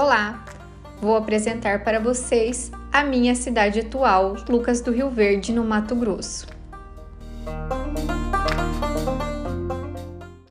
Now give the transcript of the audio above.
Olá! Vou apresentar para vocês a minha cidade atual, Lucas do Rio Verde, no Mato Grosso.